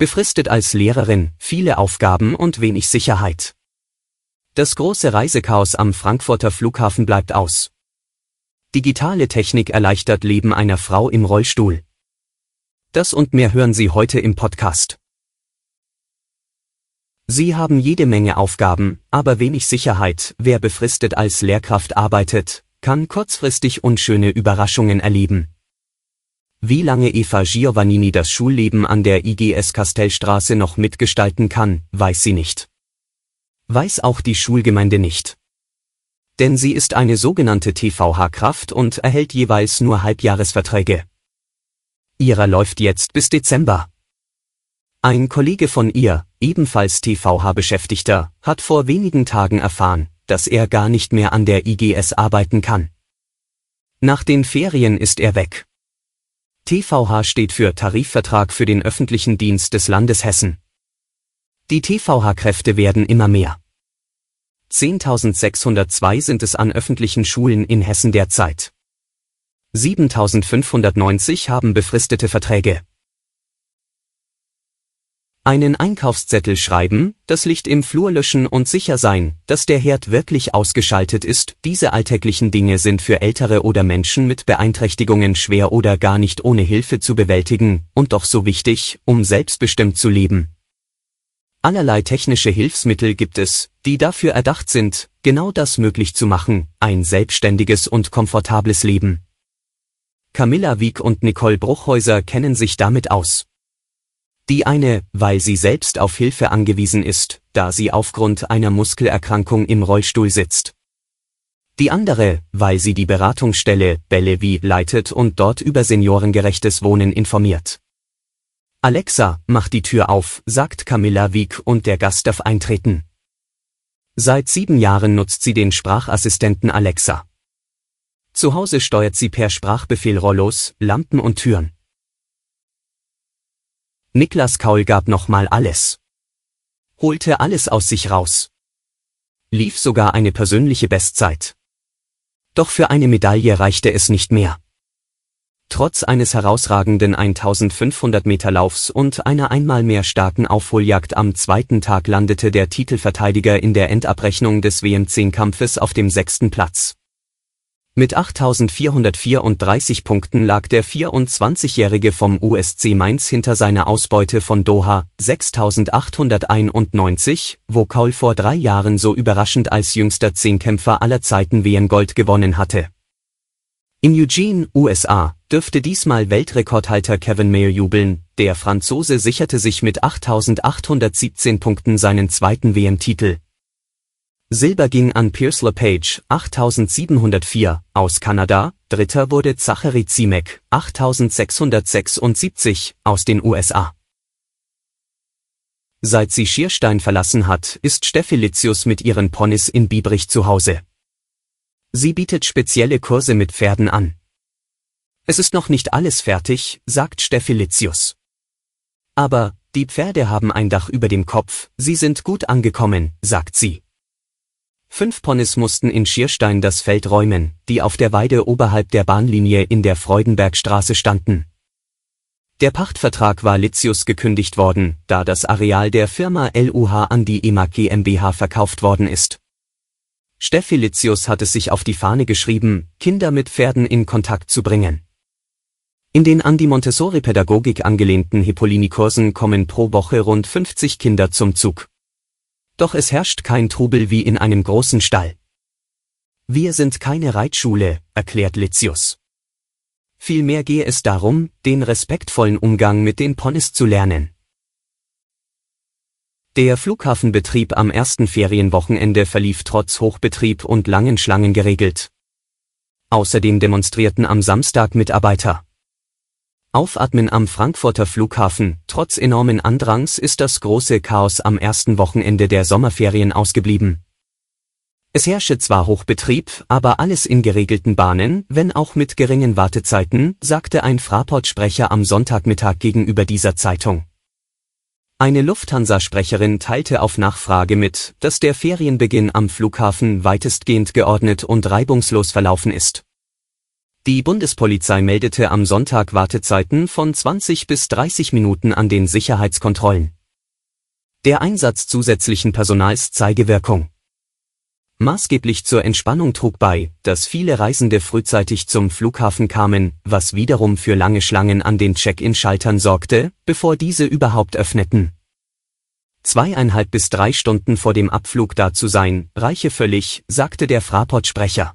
Befristet als Lehrerin, viele Aufgaben und wenig Sicherheit. Das große Reisechaos am Frankfurter Flughafen bleibt aus. Digitale Technik erleichtert Leben einer Frau im Rollstuhl. Das und mehr hören Sie heute im Podcast. Sie haben jede Menge Aufgaben, aber wenig Sicherheit. Wer befristet als Lehrkraft arbeitet, kann kurzfristig unschöne Überraschungen erleben. Wie lange Eva Giovannini das Schulleben an der IGS Kastellstraße noch mitgestalten kann, weiß sie nicht. Weiß auch die Schulgemeinde nicht. Denn sie ist eine sogenannte TVH-Kraft und erhält jeweils nur Halbjahresverträge. Ihrer läuft jetzt bis Dezember. Ein Kollege von ihr, ebenfalls TVH-Beschäftigter, hat vor wenigen Tagen erfahren, dass er gar nicht mehr an der IGS arbeiten kann. Nach den Ferien ist er weg. TVH steht für Tarifvertrag für den öffentlichen Dienst des Landes Hessen. Die TVH-Kräfte werden immer mehr. 10.602 sind es an öffentlichen Schulen in Hessen derzeit. 7.590 haben befristete Verträge. Einen Einkaufszettel schreiben, das Licht im Flur löschen und sicher sein, dass der Herd wirklich ausgeschaltet ist. Diese alltäglichen Dinge sind für Ältere oder Menschen mit Beeinträchtigungen schwer oder gar nicht ohne Hilfe zu bewältigen und doch so wichtig, um selbstbestimmt zu leben. Allerlei technische Hilfsmittel gibt es, die dafür erdacht sind, genau das möglich zu machen, ein selbstständiges und komfortables Leben. Camilla Wieck und Nicole Bruchhäuser kennen sich damit aus. Die eine, weil sie selbst auf Hilfe angewiesen ist, da sie aufgrund einer Muskelerkrankung im Rollstuhl sitzt. Die andere, weil sie die Beratungsstelle Bellevi leitet und dort über seniorengerechtes Wohnen informiert. Alexa, mach die Tür auf, sagt Camilla Wieck und der Gast darf eintreten. Seit sieben Jahren nutzt sie den Sprachassistenten Alexa. Zu Hause steuert sie per Sprachbefehl Rollos, Lampen und Türen. Niklas Kaul gab nochmal alles. Holte alles aus sich raus. Lief sogar eine persönliche Bestzeit. Doch für eine Medaille reichte es nicht mehr. Trotz eines herausragenden 1500 Meter Laufs und einer einmal mehr starken Aufholjagd am zweiten Tag landete der Titelverteidiger in der Endabrechnung des WM10-Kampfes auf dem sechsten Platz. Mit 8.434 Punkten lag der 24-Jährige vom USC Mainz hinter seiner Ausbeute von Doha 6.891, wo Kaul vor drei Jahren so überraschend als jüngster Zehnkämpfer aller Zeiten WM-Gold gewonnen hatte. In Eugene, USA, dürfte diesmal Weltrekordhalter Kevin Mayer jubeln, der Franzose sicherte sich mit 8.817 Punkten seinen zweiten WM-Titel, Silber ging an Pierce LePage 8704 aus Kanada, dritter wurde Zachary Ziemek 8676 aus den USA. Seit sie Schierstein verlassen hat, ist Steffi Litzius mit ihren Ponys in Biebrich zu Hause. Sie bietet spezielle Kurse mit Pferden an. Es ist noch nicht alles fertig, sagt Steffi Litzius. Aber, die Pferde haben ein Dach über dem Kopf, sie sind gut angekommen, sagt sie. Fünf Ponys mussten in Schierstein das Feld räumen, die auf der Weide oberhalb der Bahnlinie in der Freudenbergstraße standen. Der Pachtvertrag war Litzius gekündigt worden, da das Areal der Firma LUH an die EMAG GmbH verkauft worden ist. Steffi Litzius hat es sich auf die Fahne geschrieben, Kinder mit Pferden in Kontakt zu bringen. In den an die Montessori-Pädagogik angelehnten Hippolini-Kursen kommen pro Woche rund 50 Kinder zum Zug. Doch es herrscht kein Trubel wie in einem großen Stall. Wir sind keine Reitschule, erklärt Litzius. Vielmehr gehe es darum, den respektvollen Umgang mit den Ponys zu lernen. Der Flughafenbetrieb am ersten Ferienwochenende verlief trotz Hochbetrieb und langen Schlangen geregelt. Außerdem demonstrierten am Samstag Mitarbeiter. Aufatmen am Frankfurter Flughafen. Trotz enormen Andrangs ist das große Chaos am ersten Wochenende der Sommerferien ausgeblieben. Es herrsche zwar Hochbetrieb, aber alles in geregelten Bahnen, wenn auch mit geringen Wartezeiten, sagte ein Fraport-Sprecher am Sonntagmittag gegenüber dieser Zeitung. Eine Lufthansa-Sprecherin teilte auf Nachfrage mit, dass der Ferienbeginn am Flughafen weitestgehend geordnet und reibungslos verlaufen ist. Die Bundespolizei meldete am Sonntag Wartezeiten von 20 bis 30 Minuten an den Sicherheitskontrollen. Der Einsatz zusätzlichen Personals zeige Wirkung. Maßgeblich zur Entspannung trug bei, dass viele Reisende frühzeitig zum Flughafen kamen, was wiederum für lange Schlangen an den Check-in-Schaltern sorgte, bevor diese überhaupt öffneten. Zweieinhalb bis drei Stunden vor dem Abflug da zu sein, reiche völlig, sagte der Fraport-Sprecher.